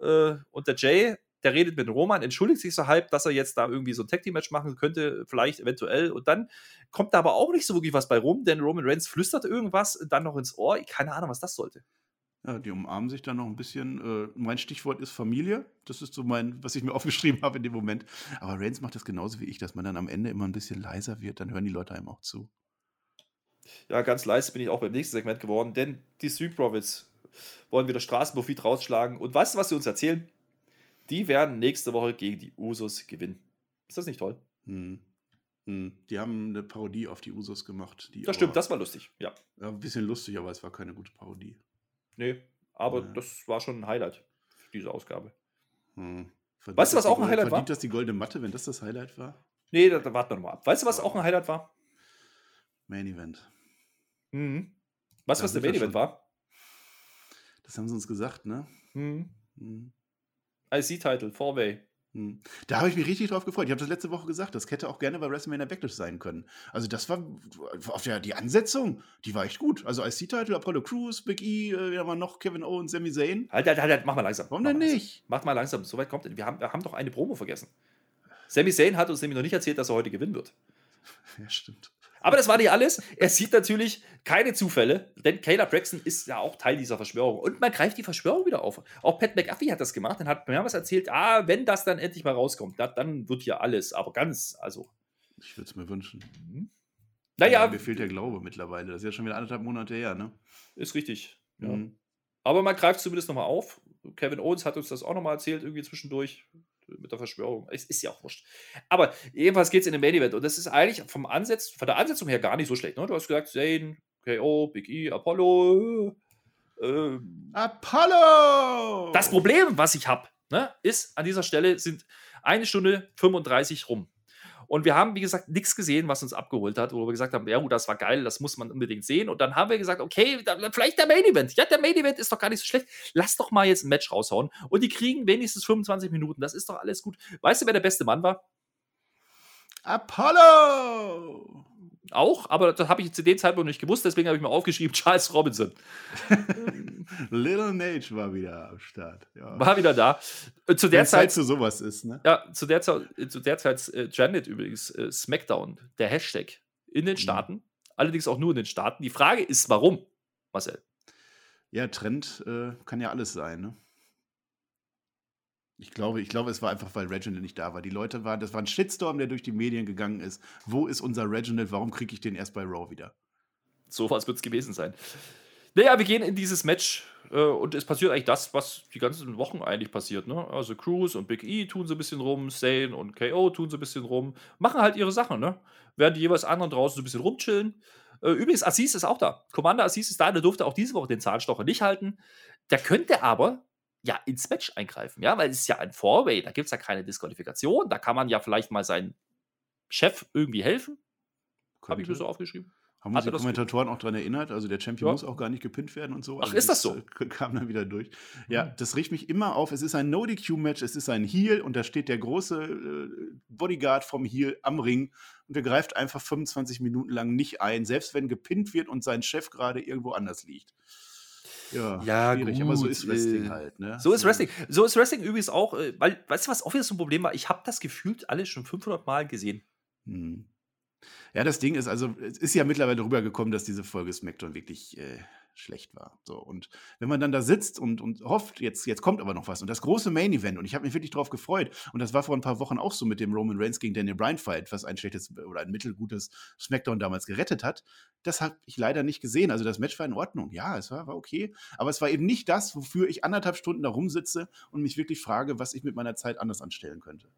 Äh, und der Jay, der redet mit Roman, entschuldigt sich so halb, dass er jetzt da irgendwie so ein Tag Team Match machen könnte, vielleicht eventuell. Und dann kommt da aber auch nicht so wirklich was bei rum, denn Roman Reigns flüstert irgendwas dann noch ins Ohr. Keine Ahnung, was das sollte. Ja, die umarmen sich dann noch ein bisschen. Äh, mein Stichwort ist Familie. Das ist so mein, was ich mir aufgeschrieben habe in dem Moment. Aber Reigns macht das genauso wie ich, dass man dann am Ende immer ein bisschen leiser wird. Dann hören die Leute einem auch zu. Ja, ganz leise bin ich auch beim nächsten Segment geworden, denn die Street Profits wollen wieder Straßenprofit rausschlagen. Und weißt du, was sie uns erzählen? Die werden nächste Woche gegen die Usos gewinnen. Ist das nicht toll? Hm. Hm. Die haben eine Parodie auf die Usos gemacht. Die Das stimmt, das war lustig. Ja. Ja, ein bisschen lustig, aber es war keine gute Parodie. Nee, aber Ja. das war schon ein Highlight für diese Ausgabe. Hm. Verdient Weißt du, was auch ein Highlight war? Verdient das die goldene Matte, wenn das das Highlight war? Nee, da, da warten wir nochmal ab. Weißt du, was auch ein Highlight war? Main Event. Mhm. Weißt du, was der Main Event schon. war? Das haben sie uns gesagt, ne? Mhm. Hm. IC-Title, Four-Way. Hm. Da habe ich mich richtig drauf gefreut. Ich habe das letzte Woche gesagt, das hätte auch gerne bei WrestleMania Backlash sein können. Also das war auf der die Ansetzung, die war echt gut. Also IC-Title, Apollo Crews, Big E, äh, war noch, Kevin Owens, Sami Zayn. Halt, halt, halt, halt, mach mal langsam. Warum mach denn nicht? Mach mal langsam, so weit kommt es. Wir haben, wir haben doch eine Promo vergessen. Sami Zayn hat uns nämlich noch nicht erzählt, dass er heute gewinnen wird. Ja, stimmt. Aber das war nicht alles. Er sieht natürlich keine Zufälle, denn Kayla Braxton ist ja auch Teil dieser Verschwörung. Und man greift die Verschwörung wieder auf. Auch Pat McAfee hat das gemacht und hat mehrmals erzählt, ah, wenn das dann endlich mal rauskommt, da, dann wird hier alles, aber ganz, also. Ich würde es mir wünschen. hm. Naja, Mir fehlt der Glaube mittlerweile. Das ist ja schon wieder anderthalb Monate her, ne? ist richtig. Ja. Mhm. Aber man greift zumindest nochmal auf. Kevin Owens hat uns das auch nochmal erzählt, irgendwie zwischendurch mit der Verschwörung. Es ist ja auch wurscht. Aber jedenfalls geht es in den Main Event und das ist eigentlich vom Ansatz, von der Ansetzung her gar nicht so schlecht. Ne? Du hast gesagt, Zane, KO, Big E, Apollo. Äh, Apollo! das Problem, was ich habe, ne, ist an dieser Stelle sind eine Stunde 35 rum. Und wir haben, wie gesagt, nichts gesehen, was uns abgeholt hat, wo wir gesagt haben, ja, gut, das war geil, das muss man unbedingt sehen. Und dann haben wir gesagt, okay, da, vielleicht der Main Event. Ja, der Main Event ist doch gar nicht so schlecht. Lass doch mal jetzt ein Match raushauen. Und die kriegen wenigstens 25 Minuten. Das ist doch alles gut. Weißt du, wer der beste Mann war? Apollo! Auch, aber das habe ich zu dem Zeitpunkt nicht gewusst, deswegen habe ich mir aufgeschrieben, Charles Robinson Little Nage war wieder am Start. Ja. war wieder da. Äh, Zu der Wenn Zeit Zeit für sowas ist, ne? Ja, zu der Zeit, zu der Zeit äh, Janet übrigens, äh, SmackDown, der Hashtag in den Mhm. Staaten, allerdings auch nur in den Staaten. Die Frage ist, warum, Marcel? Ja, Trend äh, kann ja alles sein, ne? Ich glaube, ich glaube, es war einfach, weil Reginald nicht da war. Die Leute waren, das war ein Shitstorm, der durch die Medien gegangen ist. Wo ist unser Reginald? Warum kriege ich den erst bei Raw wieder? So was wird es gewesen sein. Naja, wir gehen in dieses Match äh, und es passiert eigentlich das, was die ganzen Wochen eigentlich passiert. Ne? Also Cruz und Big E tun so ein bisschen rum, Zane und KO tun so ein bisschen rum, machen halt ihre Sachen, ne? Während die jeweils anderen draußen so ein bisschen rumchillen. Äh, übrigens, Aziz ist auch da. Commander Aziz ist da, der durfte auch diese Woche den Zahnstocher nicht halten. Der könnte aber ja ins Match eingreifen, ja, weil es ist ja ein Four-Way, da gibt es ja keine Disqualifikation, da kann man ja vielleicht mal seinen Chef irgendwie helfen. Habe ich mir so aufgeschrieben. Haben uns die Kommentatoren auch daran erinnert? Also der Champion Ja. muss auch gar nicht gepinnt werden und so. Ach, Also ist das so? äh, Kam dann wieder durch. Ja, Mhm. das riecht mich immer auf. Es ist ein No-DQ-Match, es ist ein Heel und da steht der große äh, Bodyguard vom Heel am Ring und der greift einfach 25 Minuten lang nicht ein, selbst wenn gepinnt wird und sein Chef gerade irgendwo anders liegt. Ja, Ja, schwierig, aber so gut, ist Wrestling äh, halt. Ne? So ist Wrestling. So ist Wrestling übrigens auch, äh, weil, weißt du, was auch wieder so ein Problem war? Ich habe das gefühlt alles schon 500 Mal gesehen. Hm. Ja, das Ding ist, also, es ist ja mittlerweile rübergekommen, dass diese Folge SmackDown wirklich äh, schlecht war. So, und wenn man dann da sitzt und, und hofft, jetzt, jetzt kommt aber noch was. Und das große Main-Event, und ich habe mich wirklich drauf gefreut, und das war vor ein paar Wochen auch so mit dem Roman Reigns gegen Daniel Bryan Fight, was ein schlechtes oder ein mittelgutes SmackDown damals gerettet hat. Das habe ich leider nicht gesehen. Also das Match war in Ordnung. Ja, es war, war okay. Aber es war eben nicht das, wofür ich anderthalb Stunden da rumsitze und mich wirklich frage, was ich mit meiner Zeit anders anstellen könnte.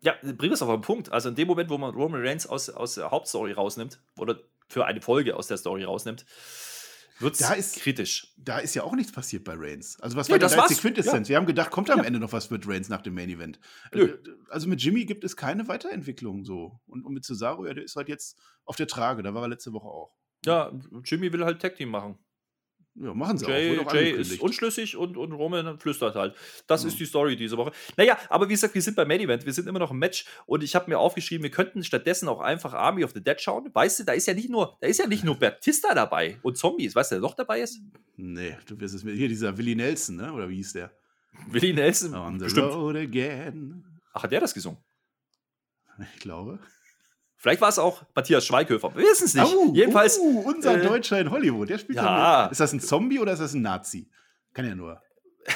Ja, bring es auf den Punkt. Also in dem Moment, wo man Roman Reigns aus, aus der Hauptstory rausnimmt, oder für eine Folge aus der Story rausnimmt, wird Da es ist- kritisch. Da ist ja auch nichts passiert bei Reigns. Also was Nee, war das die. Quintessenz? Wir haben gedacht, kommt am Ja. Ende noch was mit Reigns nach dem Main Event. Nö. Äh, Also mit Jimmy gibt es keine Weiterentwicklung so. Und, und mit Cesaro, ja, der ist halt jetzt auf der Trage. Da war er letzte Woche auch. Ja, Jimmy will halt Tag Team machen. Ja, machen sie Jay, auch. Jay ist unschlüssig und, und Roman flüstert halt. Das Ja. ist die Story diese Woche. Naja, aber wie gesagt, wir sind beim Main Event, wir sind immer noch im Match und ich habe mir aufgeschrieben, wir könnten stattdessen auch einfach Army of the Dead schauen. Weißt du, da ist ja nicht nur, da ist ja nicht nur Batista dabei und Zombies. Weißt du, wer noch dabei ist? Nee, du wirst es mit. Hier dieser Willie Nelson, ne? Oder wie hieß der? Willie Nelson. On the Bestimmt. road again. Ach, hat der das gesungen? Ich glaube. Vielleicht war es auch Matthias Schweighöfer. Wir wissen es nicht. Au, Jedenfalls, uh, unser äh, Deutscher in Hollywood. Der spielt ja. mit. Ist das ein Zombie oder ist das ein Nazi? Kann ja nur.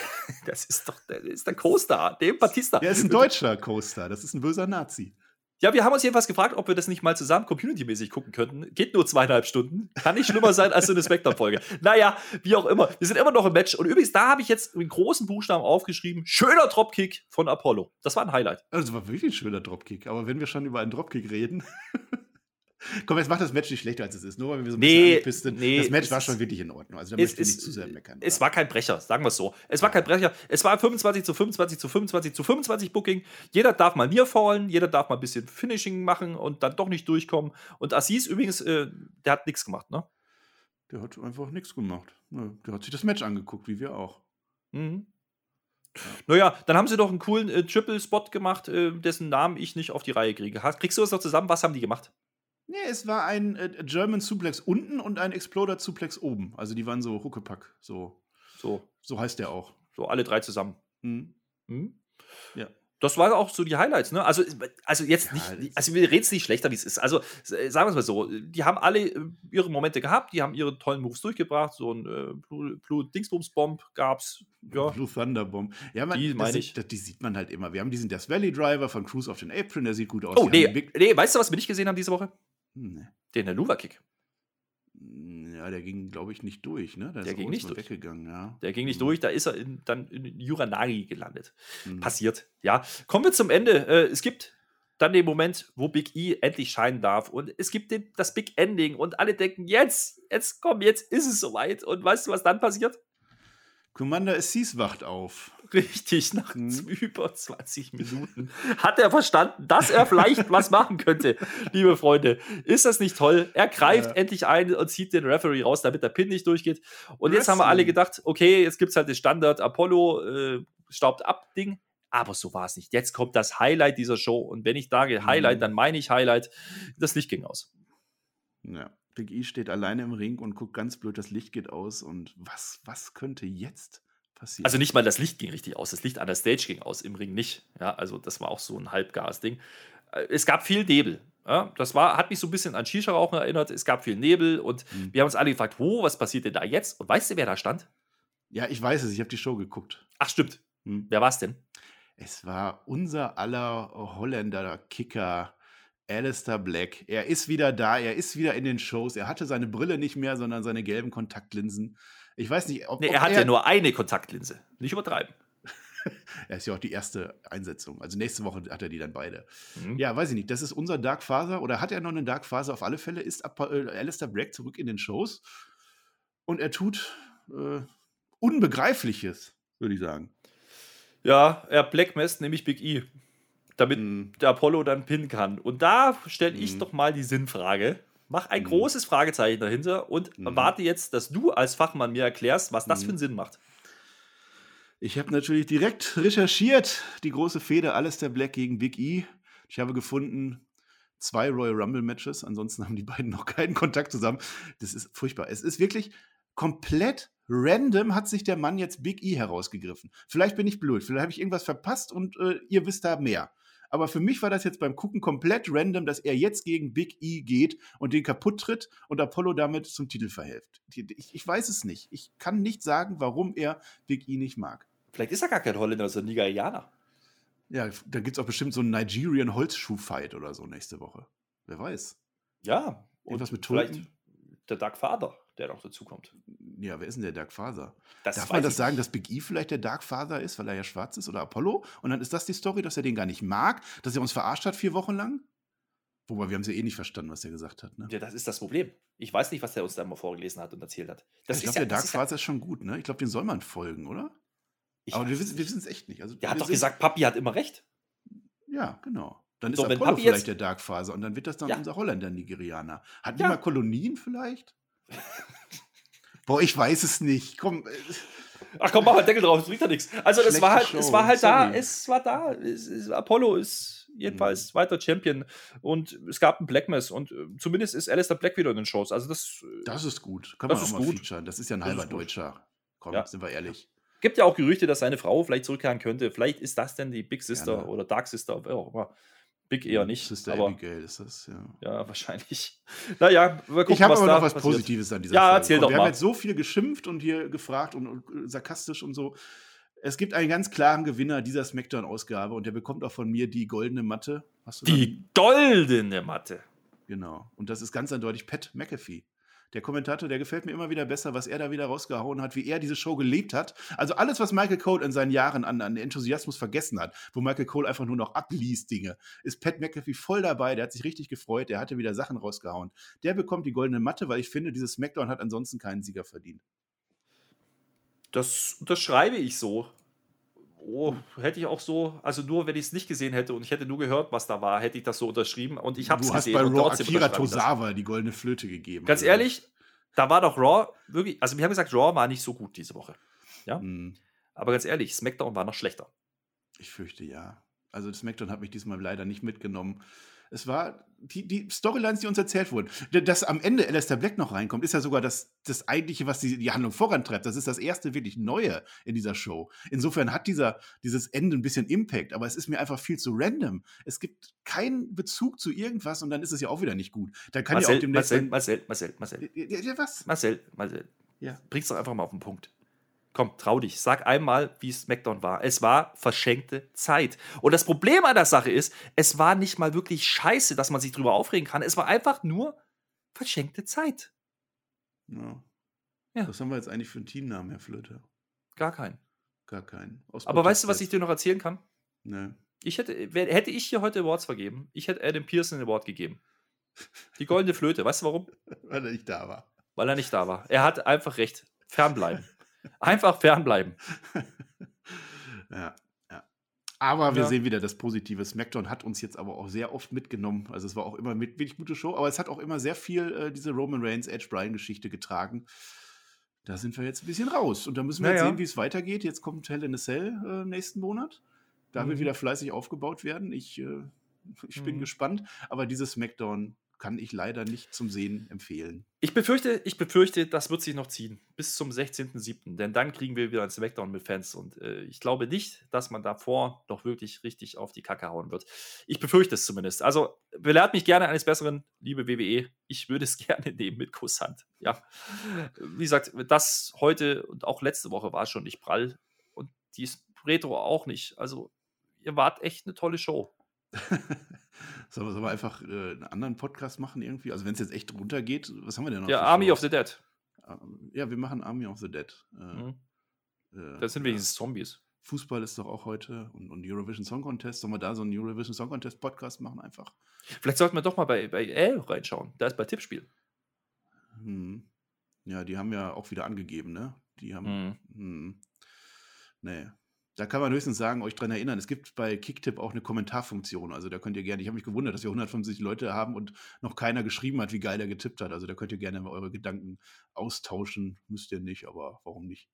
Das ist doch das ist der Co-Star, Dave Batista. Der ist ein deutscher Co-Star. Das ist ein böser Nazi. Ja, wir haben uns jedenfalls gefragt, ob wir das nicht mal zusammen community-mäßig gucken könnten. Geht nur zweieinhalb Stunden. Kann nicht schlimmer sein als so eine Spectre-Folge. Naja, wie auch immer. Wir sind immer noch im Match. Und übrigens, da habe ich jetzt in großen Buchstaben aufgeschrieben: schöner Dropkick von Apollo. Das war ein Highlight. Also, das war wirklich ein schöner Dropkick. Aber wenn wir schon über einen Dropkick reden. Komm, jetzt macht das Match nicht schlechter, als es ist. Nur weil wir so ein Nee, bisschen nee, das Match war schon wirklich in Ordnung. Also da Es, möchte ich nicht zu sehr meckern. es war kein Brecher, sagen wir es so. Es war kein Brecher. Es war 25 zu 25 zu 25 zu 25 Booking. Jeder darf mal mir fallen, jeder darf mal ein bisschen Finishing machen und dann doch nicht durchkommen. Und Assis übrigens, äh, der hat nichts gemacht, ne? Der hat einfach nichts gemacht. Ne, Der hat sich das Match angeguckt, wie wir auch. Mhm. Naja, dann haben sie doch einen coolen äh, Triple-Spot gemacht, äh, dessen Namen ich nicht auf die Reihe kriege. Hast, kriegst du das noch zusammen? Was haben die gemacht? Nee, es war ein äh, German Suplex unten und ein Exploder Suplex oben. Also die waren so Huckepack. So, So, so heißt der auch. so alle drei zusammen. Hm. Mhm. Ja. Das waren auch so die Highlights, ne? Also, also jetzt Ja, nicht, also wir reden es nicht schlechter, wie es ist. Also äh, sagen wir es mal so, die haben alle äh, ihre Momente gehabt, die haben ihre tollen Moves durchgebracht. So ein äh, Blue, Blue Dingsbums-Bomb gab's. Ja, Blue Thunderbomb. Ja, man, Die das ich. Das, die sieht man halt immer. Wir haben diesen Death Valley Driver von Cruise of den Apron, der sieht gut aus. Oh, nee, nee, weißt du, was wir nicht gesehen haben diese Woche? Nee. Den Helluva-Kick. Ja, der ging, glaube ich, nicht durch, ne? Der ist ging nicht durch. weggegangen, ja. Der ging nicht Mhm. durch, da ist er in, dann in Yuranagi gelandet. Mhm. Passiert, ja. Kommen wir zum Ende. Äh, es gibt dann den Moment, wo Big E endlich scheinen darf. Und es gibt den, das Big Ending. Und alle denken, jetzt, jetzt komm, jetzt ist es soweit. Und weißt du, was dann passiert? Commander Assis wacht auf. Richtig, nach Mhm. über 20 Minuten hat er verstanden, dass er vielleicht was machen könnte, liebe Freunde. Ist das nicht toll? Er greift Ja. endlich ein und zieht den Referee raus, damit der Pin nicht durchgeht. Und jetzt haben wir alle gedacht, okay, jetzt gibt es halt das Standard Apollo äh, staubt ab Ding. Aber so war es nicht. Jetzt kommt das Highlight dieser Show. Und wenn ich sage Highlight, Mhm. dann meine ich Highlight. Das Licht ging aus. Ja. Big E steht alleine im Ring und guckt ganz blöd, das Licht geht aus. Und was, was könnte jetzt passieren? Also nicht mal das Licht ging richtig aus, das Licht an der Stage ging aus, im Ring nicht. Ja, also das war auch so ein Halbgas-Ding. Äh, Es gab viel Nebel. Ja, das war, hat mich so ein bisschen an Shisha-Rauchen erinnert. Es gab viel Nebel und Mhm. wir haben uns alle gefragt, wo, was passiert denn da jetzt? Und weißt du, wer da stand? ja, ich weiß es, ich habe die Show geguckt. Ach, stimmt. Hm. Wer war es denn? Es war unser aller Holländer Kicker, Alistair Black. Er ist wieder da, er ist wieder in den Shows. Er hatte seine Brille nicht mehr, sondern seine gelben Kontaktlinsen. Ich weiß nicht, ob, Nee, ob er hat ja nur eine Kontaktlinse. Nicht übertreiben. Er ist ja auch die erste Einsetzung. Also nächste Woche hat er die dann beide. Mhm. Ja, weiß ich nicht. Das ist unser Dark Father oder hat er noch eine Dark Father? Auf alle Fälle ist äh, Alistair Black zurück in den Shows und er tut äh, Unbegreifliches, würde ich sagen. Ja, er blackmast nämlich Big E, damit Mhm. der Apollo dann pinnen kann. Und da stelle ich Mhm. doch mal die Sinnfrage. Mach ein Mhm. großes Fragezeichen dahinter und Mhm. erwarte jetzt, dass du als Fachmann mir erklärst, was das Mhm. für einen Sinn macht. Ich habe natürlich direkt recherchiert, die große Fehde Alistair Black gegen Big E. Ich habe gefunden, zwei Royal Rumble Matches, ansonsten haben die beiden noch keinen Kontakt zusammen. Das ist furchtbar. Es ist wirklich komplett random hat sich der Mann jetzt Big E herausgegriffen. Vielleicht bin ich blöd, vielleicht habe ich irgendwas verpasst und äh, ihr wisst da mehr. Aber für mich war das jetzt beim Gucken komplett random, dass er jetzt gegen Big E geht und den kaputt tritt und Apollo damit zum Titel verhilft. Ich, ich weiß es nicht. Ich kann nicht sagen, warum er Big E nicht mag. Vielleicht ist er gar kein Holländer, sondern Nigerianer. Ja, da gibt es auch bestimmt so einen Nigerian Holzschuh-Fight oder so nächste Woche. Wer weiß. Ja. Irgendwas mit vielleicht Tulpen? der Dark Father, der noch dazu kommt. Ja, wer ist denn der Dark Father? Das Darf man das sagen, dass Big E vielleicht der Dark Father ist, weil er ja schwarz ist oder Apollo? Und dann ist das die Story, dass er den gar nicht mag, dass er uns verarscht hat vier Wochen lang? Wobei, wir haben sie eh nicht verstanden, was er gesagt hat. Ne? Ja, das ist das Problem. Ich weiß nicht, was der uns da mal vorgelesen hat und erzählt hat. Das ich ist glaube, ja, der Dark ist ja, Father ist schon gut, ne? Ich glaube, den soll man folgen, oder? ich Aber wir wissen es echt nicht. Also, Der hat doch gesagt, Papi hat immer recht. Ja, genau. Dann ist So, wenn Apollo Papi vielleicht der Dark Father und dann wird das dann Ja. unser Holländer-Nigerianer. Hatten die Ja. mal Kolonien vielleicht? Boah, ich weiß es nicht. Komm, äh, Ach komm, mach mal Deckel drauf, das bringt ja nichts. Also es war halt, Show, es war halt da, sorry. es war da. Es, es, Apollo ist jedenfalls weiter Champion und es gab ein Black Mass und äh, zumindest ist Alistair Black wieder in den Shows. Also das, äh, das ist gut. Kann Das man ist auch mal gut. featuren. Das ist ja ein Das halber. Deutscher. Komm, Ja. sind wir ehrlich. gibt ja auch Gerüchte, dass seine Frau vielleicht zurückkehren könnte. Vielleicht ist das denn die Big Sister Gerne. oder Dark Sister, wer auch immer. Big eher nicht. Sister aber Abigail ist das, ja. ja, wahrscheinlich. Naja, mal gucken, Ich habe aber noch was passiert. Positives an dieser Ja, Folge. erzähl Komm, doch Wir mal. haben jetzt so viel geschimpft und hier gefragt und, und sarkastisch und so. Es gibt einen ganz klaren Gewinner dieser Smackdown-Ausgabe und der bekommt auch von mir die goldene Matte. Hast du da Die goldene Matte. Genau. Und das ist ganz eindeutig Pat McAfee. Der Kommentator, der gefällt mir immer wieder besser, was er da wieder rausgehauen hat, wie er diese Show gelebt hat. Also alles, was Michael Cole in seinen Jahren an, an Enthusiasmus vergessen hat, wo Michael Cole einfach nur noch abliest Dinge, ist Pat McAfee voll dabei. Der hat sich richtig gefreut. Der hatte wieder Sachen rausgehauen. Der bekommt die goldene Matte, weil ich finde, dieses Smackdown hat ansonsten keinen Sieger verdient. Das unterschreibe ich so. Oh, hätte ich auch so, also nur wenn ich es nicht gesehen hätte und ich hätte nur gehört, was da war, hätte ich das so unterschrieben und ich habe es du hast gesehen. bei Raw Akira. Tozawa die goldene Flöte gegeben. Ganz Also, ehrlich, da war doch Raw wirklich, also wir haben gesagt, Raw war nicht so gut diese Woche. Ja, hm, aber ganz ehrlich, SmackDown war noch schlechter. Ich fürchte ja. Also Smackdown hat mich diesmal leider nicht mitgenommen. Es war die, die Storylines, die uns erzählt wurden. Dass am Ende Alistair Black noch reinkommt, ist ja sogar das, das eigentliche, was die, die Handlung vorantreibt. Das ist das erste wirklich Neue in dieser Show. Insofern hat dieser, dieses Ende ein bisschen Impact, aber es ist mir einfach viel zu random. Es gibt keinen Bezug zu irgendwas und dann ist es ja auch wieder nicht gut. Dann kann ja auch Marcel, demnächst. Marcel, Marcel, Marcel, Marcel, ja, ja, was? Marcel, Marcel, Ja. bring's doch einfach mal auf den Punkt. Komm, trau dich. Sag einmal, wie SmackDown war. Es war verschenkte Zeit. Und das Problem an der Sache ist, es war nicht mal wirklich scheiße, dass man sich drüber aufregen kann. Es war einfach nur verschenkte Zeit. Ja. Ja. Was haben wir jetzt eigentlich für einen Teamnamen, Herr Flöte? Gar keinen. Gar keinen. Aus Aber weißt du, was ich dir noch erzählen kann? Nee. Ich hätte, hätte ich hier heute Awards vergeben, ich hätte Adam Pearson ein Award gegeben. Die goldene Flöte. Weißt du warum? Weil er nicht da war. Weil er nicht da war. Er hat einfach recht. Fernbleiben. Einfach fernbleiben. Ja, ja. Aber wir Ja. sehen wieder das Positive. SmackDown hat uns jetzt aber auch sehr oft mitgenommen. Also es war auch immer mit wirklich gute Show, aber es hat auch immer sehr viel äh, diese Roman Reigns Edge Bryan Geschichte getragen. Da sind wir jetzt ein bisschen raus und da müssen wir jetzt Naja. sehen, wie es weitergeht. Jetzt kommt Hell in a Cell äh, nächsten Monat. Da wird Mhm. wieder fleißig aufgebaut werden. Ich, äh, ich bin Mhm. gespannt, aber dieses SmackDown kann ich leider nicht zum Sehen empfehlen. Ich befürchte, ich befürchte, das wird sich noch ziehen. Bis zum 16.07. Denn dann kriegen wir wieder ein Smackdown mit Fans. Und äh, ich glaube nicht, dass man davor noch wirklich richtig auf die Kacke hauen wird. Ich befürchte es zumindest. Also, belehrt mich gerne eines Besseren, liebe WWE. Ich würde es gerne nehmen mit Kusshand. Ja. Wie gesagt, das heute und auch letzte Woche war schon nicht prall. Und die ist Retro auch nicht. Also, ihr wart echt eine tolle Show. Sollen wir, wir einfach äh, einen anderen Podcast machen irgendwie? Also wenn es jetzt echt runtergeht, was haben wir denn noch? Für Army Shows? of the Dead. Ähm, Ja, wir machen Army of the Dead. Äh, Mhm. äh, Das sind ja. wenigstens Zombies. Fußball ist doch auch heute und, und Eurovision Song Contest. Sollen wir da so einen Eurovision Song Contest Podcast machen einfach? Vielleicht sollten wir doch mal bei, bei L reinschauen. Da ist bei Tippspiel. Hm. Ja, die haben ja auch wieder angegeben, ne? Die haben. Mhm. Hm. Nee. Da kann man höchstens sagen, euch dran erinnern, es gibt bei Kicktip auch eine Kommentarfunktion. Also da könnt ihr gerne, ich habe mich gewundert, dass wir 150 Leute haben und noch keiner geschrieben hat, wie geil er getippt hat. Also da könnt ihr gerne eure Gedanken austauschen. Müsst ihr nicht, aber warum nicht?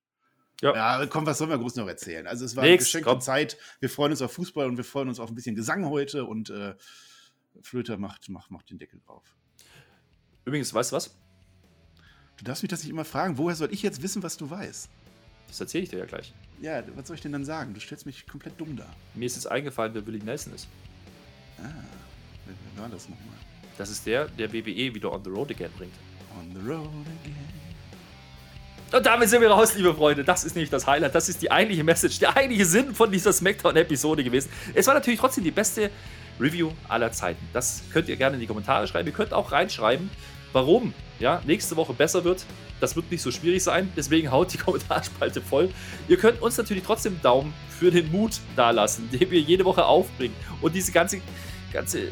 Ja. Ja, komm, was sollen wir groß noch erzählen? Also es war Nix, eine geschenkte komm. Zeit. Wir freuen uns auf Fußball und wir freuen uns auf ein bisschen Gesang heute und äh, Flöter macht, macht, macht den Deckel drauf. Übrigens, weißt du was? Du darfst mich das nicht immer fragen. Woher soll ich jetzt wissen, was du weißt? Das erzähle ich dir ja gleich. Ja, was soll ich denn dann sagen? Du stellst mich komplett dumm dar. Mir ist jetzt eingefallen, wer Willie Nelson ist. Ah, wer, wer war das nochmal? Das ist der, der WWE wieder on the road again bringt. On the road again. Und damit sind wir raus, liebe Freunde. Das ist nämlich das Highlight. Das ist die eigentliche Message, der eigentliche Sinn von dieser Smackdown-Episode gewesen. Es war natürlich trotzdem die beste Review aller Zeiten. Das könnt ihr gerne in die Kommentare schreiben. Ihr könnt auch reinschreiben, warum ja, nächste Woche besser wird. Das wird nicht so schwierig sein. Deswegen haut die Kommentarspalte voll. Ihr könnt uns natürlich trotzdem einen Daumen für den Mut dalassen, den wir jede Woche aufbringen. Und diese ganze, ganze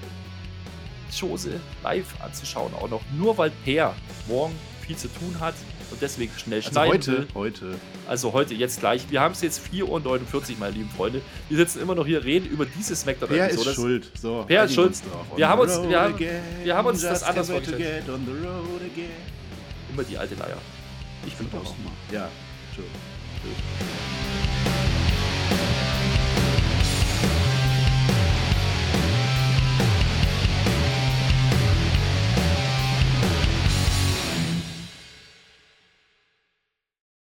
Chose live anzuschauen auch noch. Nur weil Per morgen viel zu tun hat und deswegen schnell Also schneiden heute, will. heute. Also heute jetzt gleich. Wir haben es jetzt 4.49 Uhr, meine lieben Freunde. Wir sitzen immer noch hier, reden über diese smackdown Per ist schuld. So, Per ist schuld. Wir haben uns- wir haben- wir haben uns das anders vorgestellt. Immer die alte Leier. Ich bin raus. Ja, tschö. Tschö.